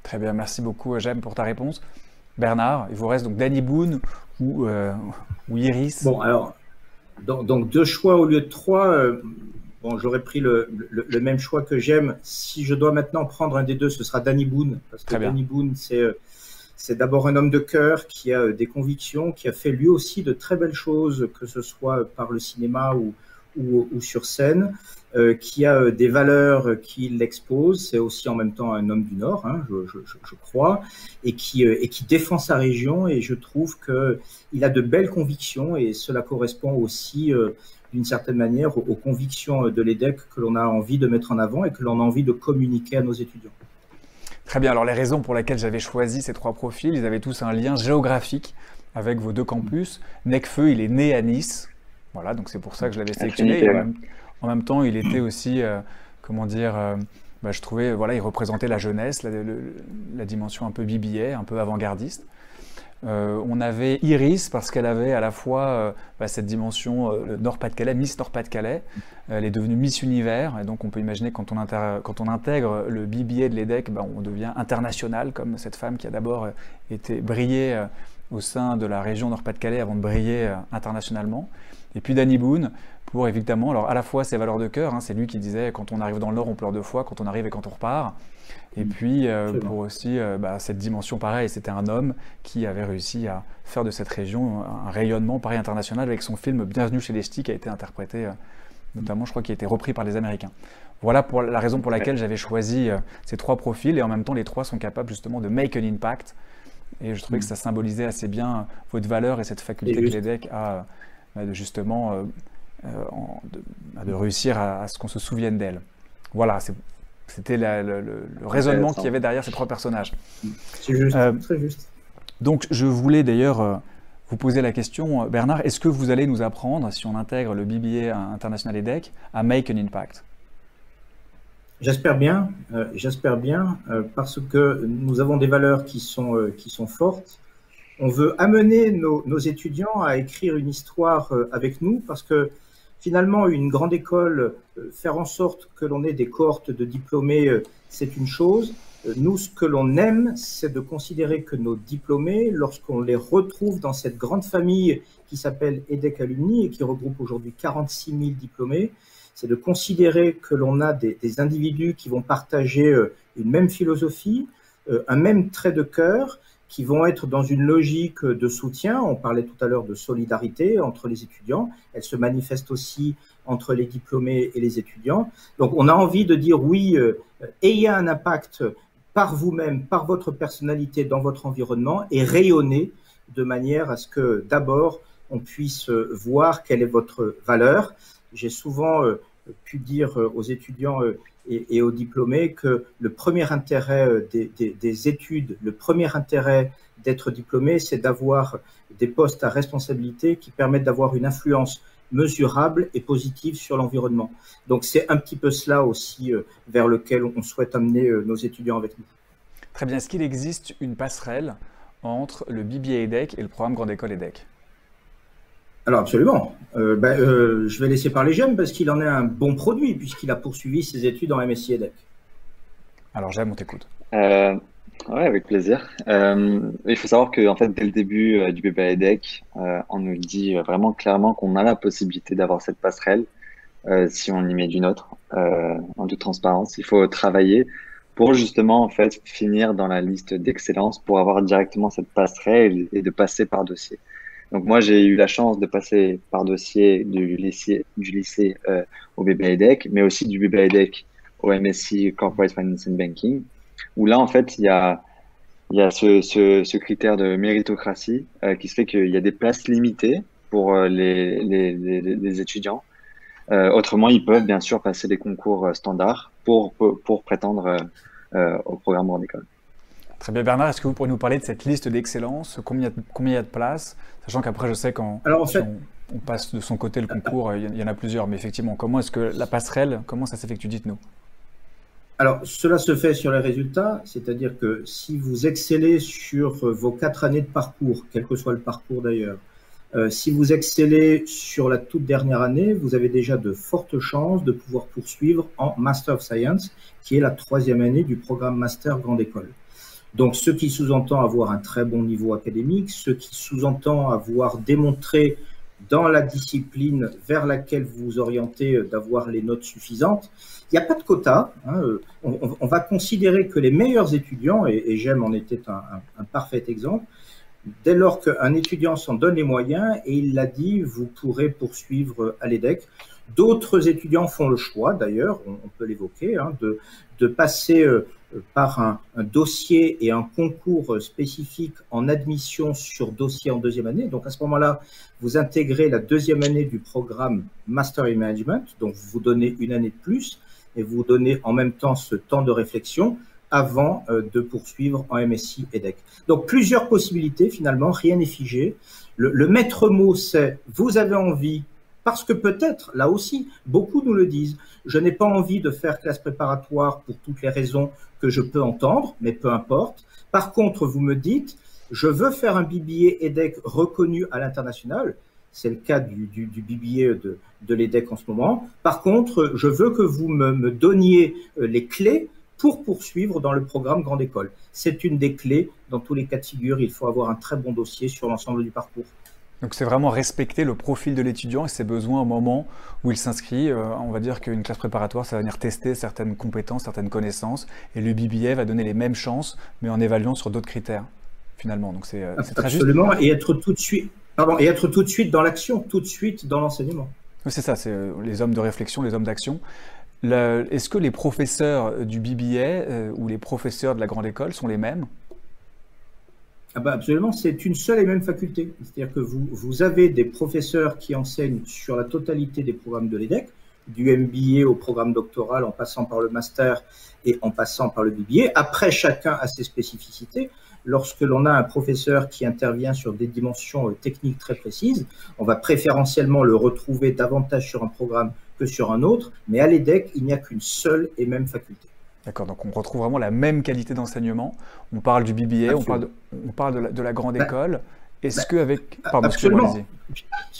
Très bien, merci beaucoup, Jem, pour ta réponse. Bernard, il vous reste donc Danny Boone ou, euh, ou Iris Bon, alors, donc, deux choix au lieu de trois. Euh, bon, j'aurais pris le, le, même choix que j'aime. Si je dois maintenant prendre un des deux, ce sera Danny Boone. Parce que Danny Boone, c'est. Euh, c'est d'abord un homme de cœur qui a des convictions, qui a fait lui aussi de très belles choses, que ce soit par le cinéma ou, ou, ou sur scène. Euh, qui a euh, des valeurs qui l'exposent, c'est aussi en même temps un homme du Nord, hein, je, je, je, crois, et qui, euh, et qui défend sa région, et je trouve qu'il a de belles convictions, et cela correspond aussi d'une certaine manière aux, convictions de l'EDEC que l'on a envie de mettre en avant et que l'on a envie de communiquer à nos étudiants. Très bien, alors les raisons pour lesquelles j'avais choisi ces trois profils, ils avaient tous un lien géographique avec vos deux campus. Necfeu, il est né à Nice, voilà, donc c'est pour ça que je l'avais sélectionné. En même temps, il était aussi, euh, comment dire, euh, bah, je trouvais, voilà, il représentait la jeunesse, la, dimension un peu bibillet, un peu avant-gardiste. Euh, on avait Iris parce qu'elle avait à la fois bah, cette dimension Nord-Pas-de-Calais, Miss Nord-Pas-de-Calais. elle est devenue Miss Univers et donc on peut imaginer quand on, quand on intègre le BBA de l'EDEC, bah, on devient international comme cette femme qui a d'abord été brillée au sein de la région Nord-Pas-de-Calais avant de briller internationalement. Et puis Danny Boone, pour évidemment, alors à la fois ses valeurs de cœur, hein, c'est lui qui disait quand on arrive dans le Nord, on pleure deux fois, quand on arrive et quand on repart. Et mm. puis euh, pour aussi euh, bah, cette dimension pareille, c'était un homme qui avait réussi à faire de cette région un rayonnement pareil international avec son film Bienvenue chez les Ch'tis qui a été interprété, euh, notamment je crois qui a été repris par les Américains. Voilà pour la raison pour laquelle j'avais choisi ces trois profils et en même temps les trois sont capables justement de make an impact. Et je trouvais que mm. ça symbolisait assez bien votre valeur et cette faculté que l'EDEC a de justement euh, bah, de, réussir à, ce qu'on se souvienne d'elle. Voilà, c'était le, raisonnement qu'il y avait derrière ces trois personnages. C'est juste, euh, très juste. Donc je voulais d'ailleurs euh, vous poser la question, Bernard, est-ce que vous allez nous apprendre, si on intègre le BBA International EDEC, à make an impact? J'espère bien, j'espère bien, parce que nous avons des valeurs qui sont, qui sont fortes. On veut amener nos, étudiants à écrire une histoire avec nous, parce que Finalement, une grande école, euh, faire en sorte que l'on ait des cohortes de diplômés, euh, c'est une chose. Euh, nous, ce que l'on aime, c'est de considérer que nos diplômés, lorsqu'on les retrouve dans cette grande famille qui s'appelle EDEC Alumni et qui regroupe aujourd'hui 46 000 diplômés, c'est de considérer que l'on a des, des, individus qui vont partager une même philosophie, un même trait de cœur, qui vont être dans une logique de soutien. On parlait tout à l'heure de solidarité entre les étudiants. Elle se manifeste aussi entre les diplômés et les étudiants. Donc on a envie de dire oui, euh, ayez un impact par vous-même, par votre personnalité dans votre environnement et rayonnez de manière à ce que d'abord on puisse voir quelle est votre valeur. J'ai souvent euh, pu dire aux étudiants euh, et, aux diplômés que le premier intérêt euh, des, études, le premier intérêt d'être diplômé, c'est d'avoir des postes à responsabilité qui permettent d'avoir une influence mesurable et positive sur l'environnement. Donc c'est un petit peu cela aussi euh, vers lequel on souhaite amener euh, nos étudiants avec nous. Très bien. Est-ce qu'il existe une passerelle entre le BBA EDEC et le programme Grande École EDEC alors absolument. Euh, ben, euh, je vais laisser parler J'aime parce qu'il en est un bon produit puisqu'il a poursuivi ses études en MSI EDEC. Alors J'aime, on t'écoute. Euh, oui, avec plaisir. il faut savoir que en fait, dès le début du BBA EDEC, on nous dit vraiment clairement qu'on a la possibilité d'avoir cette passerelle si on y met d'une autre, en toute transparence. Il faut travailler pour justement en fait finir dans la liste d'excellence pour avoir directement cette passerelle et de passer par dossier. Donc moi j'ai eu la chance de passer par dossier du lycée, du lycée euh, au BBADEC, mais aussi du BBADEC au MSc Corporate Finance and Banking, où là en fait il y a il y a ce, ce, ce critère de méritocratie euh, qui se fait qu'il y a des places limitées pour euh, les, les, les, les, étudiants. Euh, autrement, ils peuvent bien sûr passer des concours euh, standards pour, pour, pour prétendre euh, au programme grande école. Très bien, Bernard. Est-ce que vous pourriez nous parler de cette liste d'excellence combien, il y a de places Sachant qu'après, je sais quand on, passe de son côté le concours, il y en a plusieurs. Mais effectivement, comment est-ce que la passerelle, comment ça s'effectue Dites-nous. Alors, cela se fait sur les résultats, c'est-à-dire que si vous excellez sur vos quatre années de parcours, quel que soit le parcours d'ailleurs, euh, si vous excellez sur la toute dernière année, vous avez déjà de fortes chances de pouvoir poursuivre en Master of Science, qui est la troisième année du programme Master Grande École. Donc, ce qui sous-entend avoir un très bon niveau académique, ce qui sous-entend avoir démontré dans la discipline vers laquelle vous vous orientez euh, d'avoir les notes suffisantes. Il n'y a pas de quota. Hein, euh, on, va considérer que les meilleurs étudiants, et, j'aime en était un, parfait exemple, dès lors qu'un étudiant s'en donne les moyens, et il l'a dit, vous pourrez poursuivre à l'EDEC. D'autres étudiants font le choix, d'ailleurs, on, peut l'évoquer, hein, de, passer euh, par un, dossier et un concours spécifique en admission sur dossier en deuxième année. Donc à ce moment-là, vous intégrez la deuxième année du programme Master in Management, donc vous vous donnez une année de plus et vous donnez en même temps ce temps de réflexion avant euh, de poursuivre en MSI EDEC. Donc plusieurs possibilités finalement, rien n'est figé. Le, le maître mot c'est vous avez envie parce que peut-être, là aussi, beaucoup nous le disent, je n'ai pas envie de faire classe préparatoire pour toutes les raisons que je peux entendre, mais peu importe. Par contre, vous me dites, je veux faire un BBA EDEC reconnu à l'international. C'est le cas du, du, de, de l'EDEC en ce moment. Par contre, je veux que vous me, me donniez euh, les clés pour poursuivre dans le programme Grande École. C'est une des clés. Dans tous les cas de figure, il faut avoir un très bon dossier sur l'ensemble du parcours. Donc c'est vraiment respecter le profil de l'étudiant et ses besoins au moment où il s'inscrit. Euh, on va dire qu'une classe préparatoire, ça va venir tester certaines compétences, certaines connaissances, et le BBA va donner les mêmes chances, mais en évaluant sur d'autres critères, finalement. Donc c'est euh, très Absolument, et être tout de suite, pardon, et être tout de suite dans l'action, tout de suite dans l'enseignement. Oui, c'est ça, c'est euh, les hommes de réflexion, les hommes d'action. Est-ce que les professeurs du BBA ou les professeurs de la grande école sont les mêmes? Ah bah absolument, c'est une seule et même faculté. C'est-à-dire que vous, vous avez des professeurs qui enseignent sur la totalité des programmes de l'EDEC, du MBA au programme doctoral en passant par le master et en passant par le BBA. Après, chacun a ses spécificités. Lorsque l'on a un professeur qui intervient sur des dimensions euh, techniques très précises, on va préférentiellement le retrouver davantage sur un programme que sur un autre, mais à l'EDEC, il n'y a qu'une seule et même faculté. D'accord, donc on retrouve vraiment la même qualité d'enseignement. On parle du BBA, on parle de, on parle de, la, grande bah, école. Est-ce bah, qu'avec... Pardon, absolument.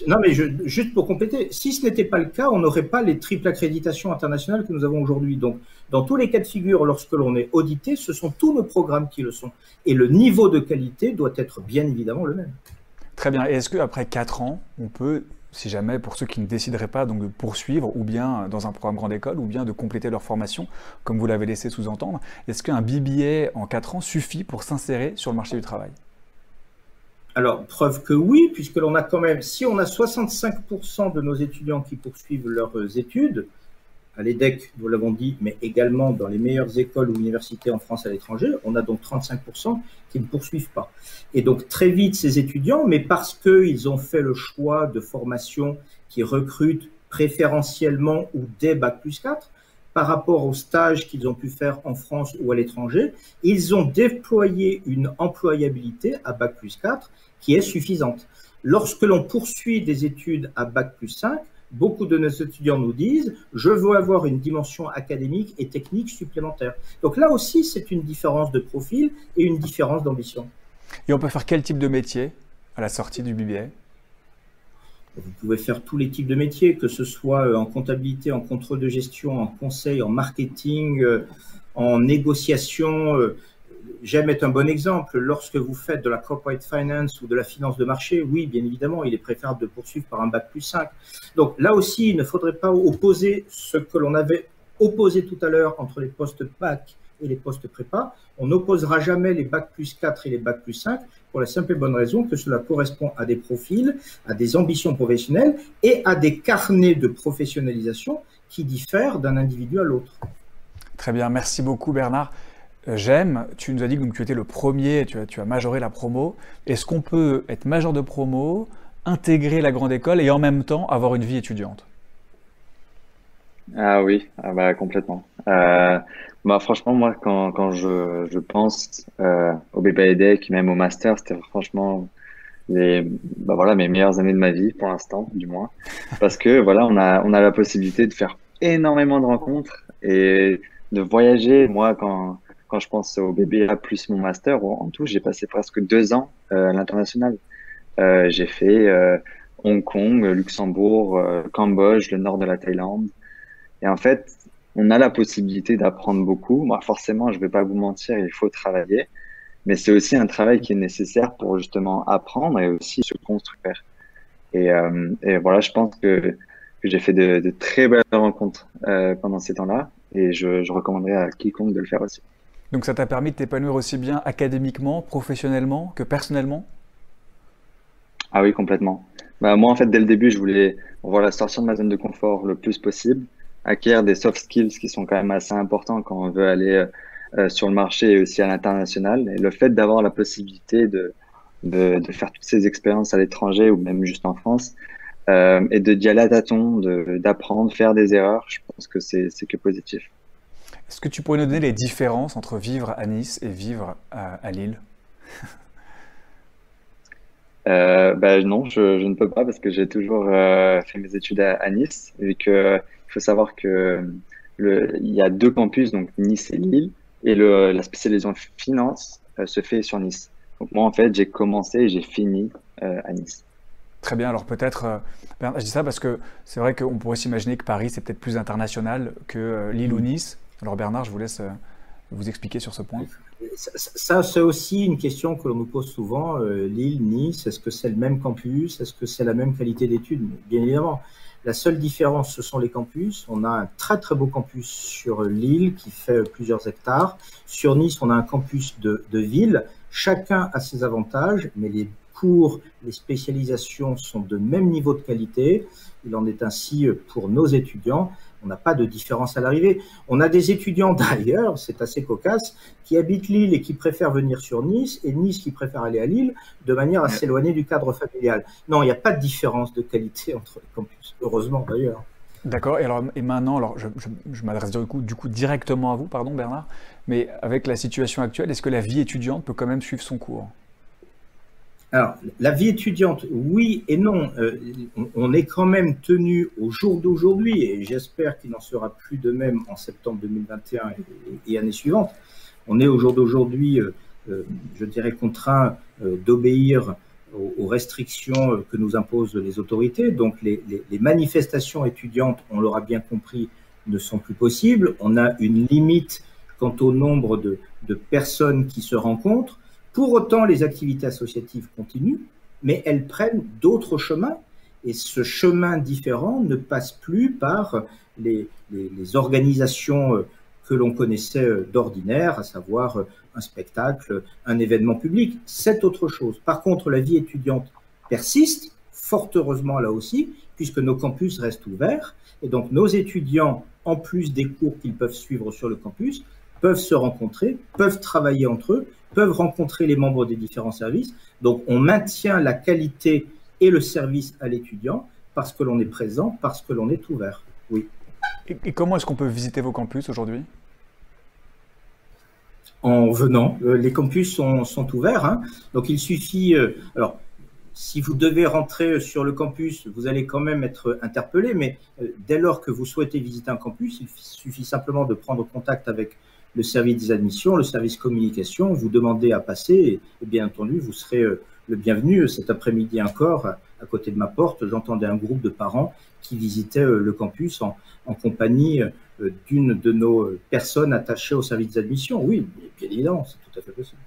Non, mais juste pour compléter, si ce n'était pas le cas, on n'aurait pas les triples accréditations internationales que nous avons aujourd'hui. Donc, dans tous les cas de figure, lorsque l'on est audité, ce sont tous nos programmes qui le sont. Et le niveau de qualité doit être bien évidemment le même. Très bien. Et est-ce qu'après 4 ans, on peut si jamais pour ceux qui ne décideraient pas de poursuivre ou bien dans un programme grande école ou bien de compléter leur formation, comme vous l'avez laissé sous-entendre, est-ce qu'un BBA en 4 ans suffit pour s'insérer sur le marché du travail? Alors, preuve que oui, puisque l'on a quand même, si on a 65% de nos étudiants qui poursuivent leurs études, à l'EDEC, nous l'avons dit, mais également dans les meilleures écoles ou universités en France à l'étranger, on a donc 35% qui ne poursuivent pas. Et donc très vite, ces étudiants, mais parce qu'ils ont fait le choix de formation qui recrutent préférentiellement ou des Bac plus 4, par rapport aux stages qu'ils ont pu faire en France ou à l'étranger, ils ont déployé une employabilité à Bac plus 4 qui est suffisante. Lorsque l'on poursuit des études à Bac plus 5, beaucoup de nos étudiants nous disent je veux avoir une dimension académique et technique supplémentaire. Donc là aussi, c'est une différence de profil et une différence d'ambition. Et on peut faire quel type de métier à la sortie du BBA vous pouvez faire tous les types de métiers, que ce soit euh, en comptabilité, en contrôle de gestion, en conseil, en marketing, euh, en négociation. J'aime être un bon exemple. Lorsque vous faites de la corporate finance ou de la finance de marché, oui, bien évidemment, il est préférable de poursuivre par un bac plus 5. Donc là aussi, il ne faudrait pas opposer ce que l'on avait opposé tout à l'heure entre les postes bac et les postes prépa. On n'opposera jamais les bac plus 4 et les bac plus 5 pour la simple et bonne raison que cela correspond à des profils, à des ambitions professionnelles et à des carnets de professionnalisation qui diffèrent d'un individu à l'autre. Très bien, merci beaucoup Bernard. J'aime, tu nous as dit que tu étais le premier, tu as, tu as majoré la promo. Est-ce qu'on peut être major de promo, intégrer la grande école et en même temps avoir une vie étudiante? Ah oui, ah bah, complètement. Euh, bah, franchement, moi, quand, quand je, je pense euh, au BPEDEC, même au master, c'était franchement les, bah, voilà, mes meilleures années de ma vie, pour l'instant, du moins. Parce que voilà, on a, on a la possibilité de faire énormément de rencontres et de voyager. Moi, quand, quand je pense au BBA plus mon master, en tout, j'ai passé presque deux ans euh, à l'international. Euh, j'ai fait euh, Hong Kong, Luxembourg, Cambodge, le nord de la Thaïlande. Et en fait, on a la possibilité d'apprendre beaucoup. Forcément, je vais pas vous mentir, il faut travailler, mais c'est aussi un travail qui est nécessaire pour justement apprendre et aussi se construire. Et, voilà, je pense que, j'ai fait de, très belles rencontres pendant ces temps-là, et je recommanderais à quiconque de le faire aussi. Donc, ça t'a permis de t'épanouir aussi bien académiquement, professionnellement que personnellement? Ah oui, complètement. Bah, moi, en fait, dès le début, je voulais voilà, sortir de ma zone de confort le plus possible acquérir des soft skills qui sont quand même assez importants quand on veut aller euh, sur le marché et aussi à l'international. Et le fait d'avoir la possibilité de, faire toutes ces expériences à l'étranger ou même juste en France euh, et de d'y aller à tâtons, d'apprendre, faire des erreurs, je pense que c'est que positif. Est-ce que tu pourrais nous donner les différences entre vivre à Nice et vivre à, à Lille euh, ben non, je, je, ne peux pas parce que j'ai toujours euh, fait mes études à, à Nice, vu que il faut savoir que le, il y a deux campus, donc Nice et Lille, et le, la spécialisation finance euh, se fait sur Nice. Donc moi, en fait, j'ai commencé et j'ai fini à Nice. Très bien. Alors peut-être, je dis ça parce que c'est vrai qu'on pourrait s'imaginer que Paris, c'est peut-être plus international que Lille ou mm. Nice. Alors Bernard, je vous laisse euh, vous expliquer sur ce point. Ça, c'est aussi une question que l'on nous pose souvent. Lille, Nice, est-ce que c'est le même campus? Est-ce que c'est la même qualité d'études? Bien évidemment. La seule différence, ce sont les campus. On a un très très beau campus sur l'île qui fait plusieurs hectares. Sur Nice, on a un campus de, de ville. Chacun a ses avantages, mais les cours, les spécialisations sont de même niveau de qualité. Il en est ainsi pour nos étudiants. On n'a pas de différence à l'arrivée. On a des étudiants d'ailleurs, c'est assez cocasse, qui habitent Lille et qui préfèrent venir sur Nice, et Nice qui préfère aller à Lille, de manière à s'éloigner du cadre familial. Non, il n'y a pas de différence de qualité entre les campus, heureusement d'ailleurs. D'accord. Et alors, et maintenant, alors, je, je, je m'adresse du coup, du coup directement à vous, pardon Bernard. Mais avec la situation actuelle, est-ce que la vie étudiante peut quand même suivre son cours? Alors, la vie étudiante, oui et non. Euh, on est quand même tenu au jour d'aujourd'hui, et j'espère qu'il n'en sera plus de même en septembre 2021 et, et années suivantes. On est au jour d'aujourd'hui, euh, euh, je dirais, contraint d'obéir aux, restrictions que nous imposent les autorités. Donc, les, manifestations étudiantes, on l'aura bien compris, ne sont plus possibles. On a une limite quant au nombre de personnes qui se rencontrent. Pour autant, les activités associatives continuent, mais elles prennent d'autres chemins. Et ce chemin différent ne passe plus par les, organisations que l'on connaissait d'ordinaire, à savoir un spectacle, un événement public. C'est autre chose. Par contre, la vie étudiante persiste, fort heureusement là aussi, puisque nos campus restent ouverts. Et donc nos étudiants, en plus des cours qu'ils peuvent suivre sur le campus, peuvent se rencontrer, peuvent travailler entre eux, peuvent rencontrer les membres des différents services. Donc on maintient la qualité et le service à l'étudiant parce que l'on est présent, parce que l'on est ouvert. Oui. Et, et comment est-ce qu'on peut visiter vos campus aujourd'hui? En venant. Euh, les campus sont, sont ouverts. Hein. Donc il suffit. Euh, alors si vous devez rentrer sur le campus, vous allez quand même être interpellé, mais dès lors que vous souhaitez visiter un campus, il suffit simplement de prendre contact avec le service des admissions, le service communication, vous demandez à passer et, bien entendu, vous serez le bienvenu cet après-midi encore à côté de ma porte. J'entendais un groupe de parents qui visitaient le campus en, en compagnie d'une de nos personnes attachées au service des admissions. Oui, bien évidemment, c'est tout à fait possible.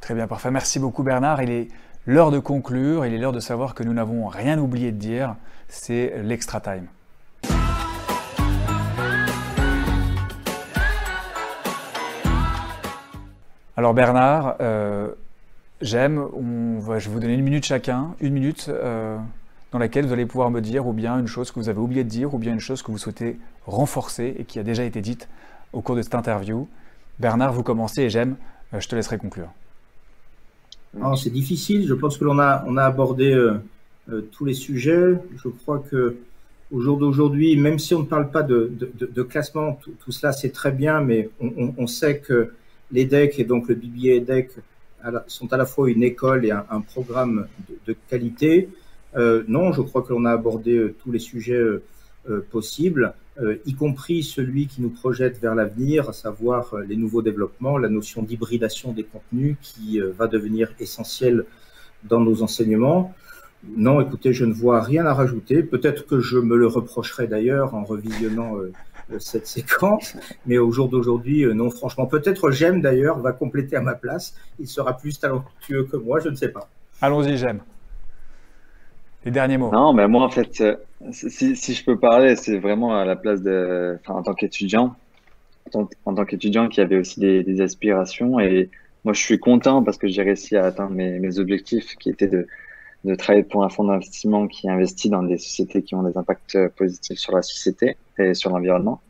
Très bien, parfait. Merci beaucoup Bernard. Il est l'heure de conclure, il est l'heure de savoir que nous n'avons rien oublié de dire, c'est l'extra time. Alors Bernard, euh, j'aime, je vais vous donner une minute chacun, une minute euh, dans laquelle vous allez pouvoir me dire ou bien une chose que vous avez oublié de dire ou bien une chose que vous souhaitez renforcer et qui a déjà été dite au cours de cette interview. Bernard, vous commencez et j'aime, euh, je te laisserai conclure. C'est difficile, je pense que l'on a, on a abordé tous les sujets. Je crois que au jour d'aujourd'hui, même si on ne parle pas de, classement, tout, cela c'est très bien, mais on, on sait que l'EDEC et donc le BBA EDEC sont à la fois une école et un, programme de, qualité. Euh, non, je crois que l'on a abordé euh, tous les sujets euh, possibles, y compris celui qui nous projette vers l'avenir, à savoir les nouveaux développements, la notion d'hybridation des contenus qui va devenir essentielle dans nos enseignements. Non, écoutez, je ne vois rien à rajouter. Peut-être que je me le reprocherai d'ailleurs en revisionnant cette séquence. Mais au jour d'aujourd'hui, euh, non, franchement. Peut-être J'aime d'ailleurs va compléter à ma place. Il sera plus talentueux que moi, je ne sais pas. Allons-y, J'aime. Les derniers mots. Non, mais moi, en fait, euh, si, si je peux parler, c'est vraiment à la place de, enfin, en tant qu'étudiant, en, tant qu'étudiant qui avait aussi des, des, aspirations. Et moi, je suis content parce que j'ai réussi à atteindre mes, mes objectifs qui étaient de, de travailler pour un fonds d'investissement qui investit dans des sociétés qui ont des impacts positifs sur la société et sur l'environnement.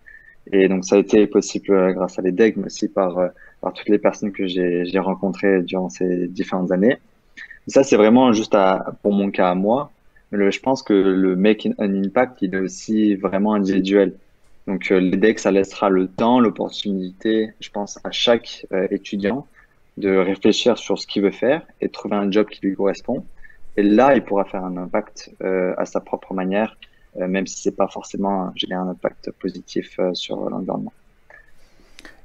Et donc, ça a été possible euh, grâce à l'EDEC, mais aussi par, euh, par toutes les personnes que j'ai rencontrées durant ces différentes années. ça, c'est vraiment juste pour mon cas à moi. Le, je pense que le Make an Impact, il est aussi vraiment individuel. Donc, euh, l'EDEC, ça laissera le temps, l'opportunité, je pense, à chaque étudiant de réfléchir sur ce qu'il veut faire et de trouver un job qui lui correspond. Et là, il pourra faire un impact euh, à sa propre manière, euh, même si c'est pas forcément générer un impact positif euh, sur l'environnement.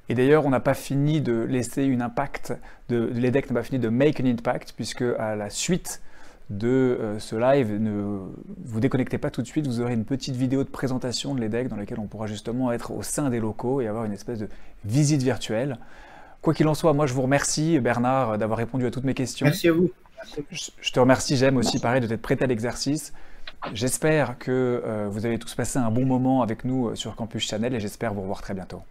Et d'ailleurs, on n'a pas fini de laisser une impact, de, l'EDEC n'a pas fini de make an impact, puisque à la suite de ce live, ne vous déconnectez pas tout de suite, vous aurez une petite vidéo de présentation de l'EDEC dans laquelle on pourra justement être au sein des locaux et avoir une espèce de visite virtuelle. Quoi qu'il en soit, moi je vous remercie Bernard d'avoir répondu à toutes mes questions. Merci à vous. Je te remercie, j'aime aussi pareil de t'être prêté à l'exercice. J'espère que euh, vous avez tous passé un bon moment avec nous euh, sur Campus Channel et j'espère vous revoir très bientôt.